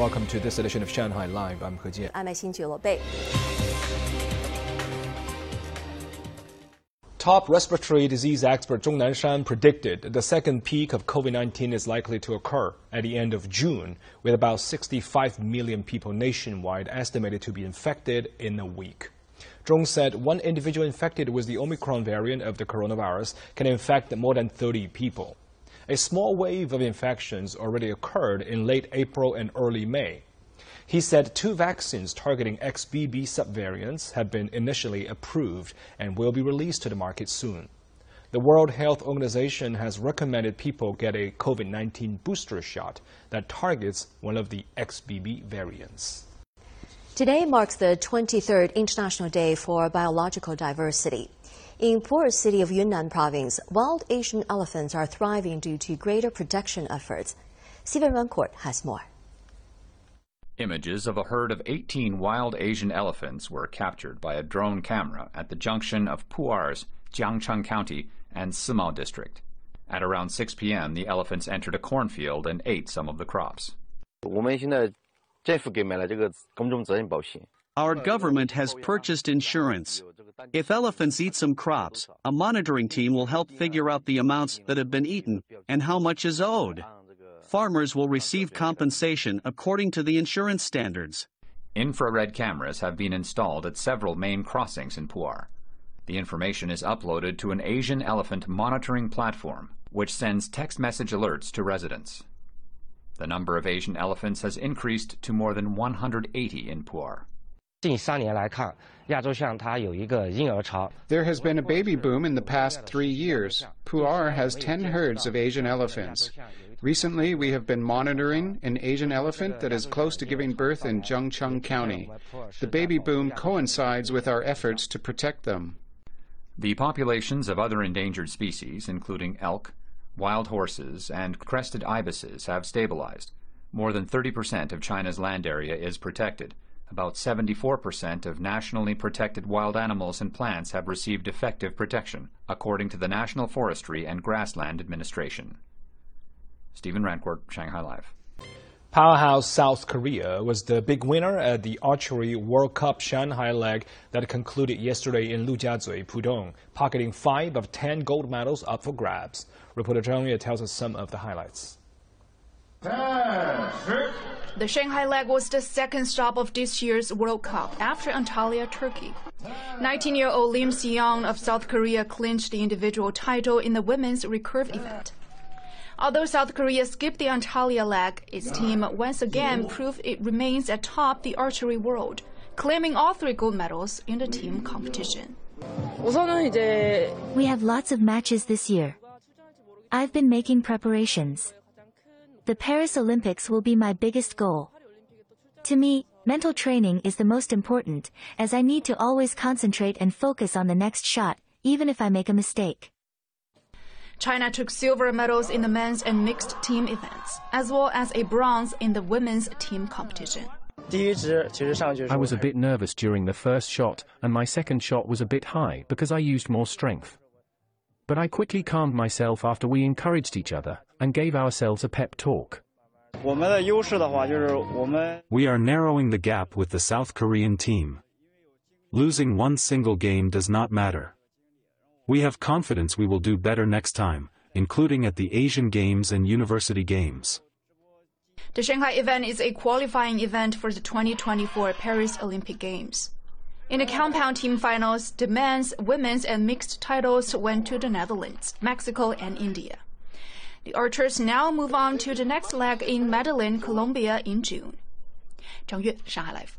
Welcome to this edition of Shanghai Live. I'm He Jian. I'm Xin Bei. Top respiratory disease expert Zhong Nanshan predicted the second peak of COVID-19 is likely to occur at the end of June, with about 65 million people nationwide estimated to be infected in a week. Zhong said one individual infected with the Omicron variant of the coronavirus can infect more than 30 people. A small wave of infections already occurred in late April and early May. He said two vaccines targeting XBB subvariants have been initially approved and will be released to the market soon. The World Health Organization has recommended people get a COVID 19 booster shot that targets one of the XBB variants. Today marks the 23rd International Day for Biological Diversity. In Pu'er City of Yunnan Province, wild Asian elephants are thriving due to greater protection efforts. Stephen Rancourt has more. Images of a herd of 18 wild Asian elephants were captured by a drone camera at the junction of Pu'er's Jiangcheng County and Simao District. At around 6 p.m., the elephants entered a cornfield and ate some of the crops. Our government has purchased insurance. If elephants eat some crops, a monitoring team will help figure out the amounts that have been eaten and how much is owed farmers will receive compensation according to the insurance standards. Infrared cameras have been installed at several main crossings in Pu'er. The information is uploaded to an Asian elephant monitoring platform, which sends text message alerts to residents. The number of Asian elephants has increased to more than 180 in Pu'er. There has been a baby boom in the past three years. Pu'er has 10 herds of Asian elephants. Recently, we have been monitoring an Asian elephant that is close to giving birth in Jiangcheng County. The baby boom coincides with our efforts to protect them. The populations of other endangered species, including elk, wild horses, and crested ibises, have stabilized. More than 30% of China's land area is protected. About 74% of nationally protected wild animals and plants have received effective protection, according to the National Forestry and Grassland Administration. Stephen Rancourt, Shanghai Live. Powerhouse South Korea was the big winner at the Archery World Cup Shanghai leg that concluded yesterday in Lujiazui, Pudong, pocketing five of ten gold medals up for grabs. Reporter Zhang Yue tells us some of the highlights. The Shanghai leg was the second stop of this year's World Cup after Antalya, Turkey. 19-year-old Lim Si-young of South Korea clinched the individual title in the women's recurve event. Although South Korea skipped the Antalya leg, its team once again proved it remains atop the archery world, claiming all three gold medals in the team competition. We have lots of matches this year. I've been making preparations. The Paris Olympics will be my biggest goal. To me, mental training is the most important, as I need to always concentrate and focus on the next shot, even if I make a mistake. China took silver medals in the men's and mixed team events, as well as a bronze in the women's team competition. I was a bit nervous during the first shot, and my second shot was a bit high because I used more strength. But I quickly calmed myself after we encouraged each other and gave ourselves a pep talk. We are narrowing the gap with the South Korean team. Losing one single game does not matter. We have confidence we will do better next time, including at the Asian Games and University Games. The Shanghai event is a qualifying event for the 2024 Paris Olympic Games. In the compound team finals, the men's, women's, and mixed titles went to the Netherlands, Mexico, and India. The archers now move on to the next leg in Medellin, Colombia in June. Zhang Yue, Shanghai Live.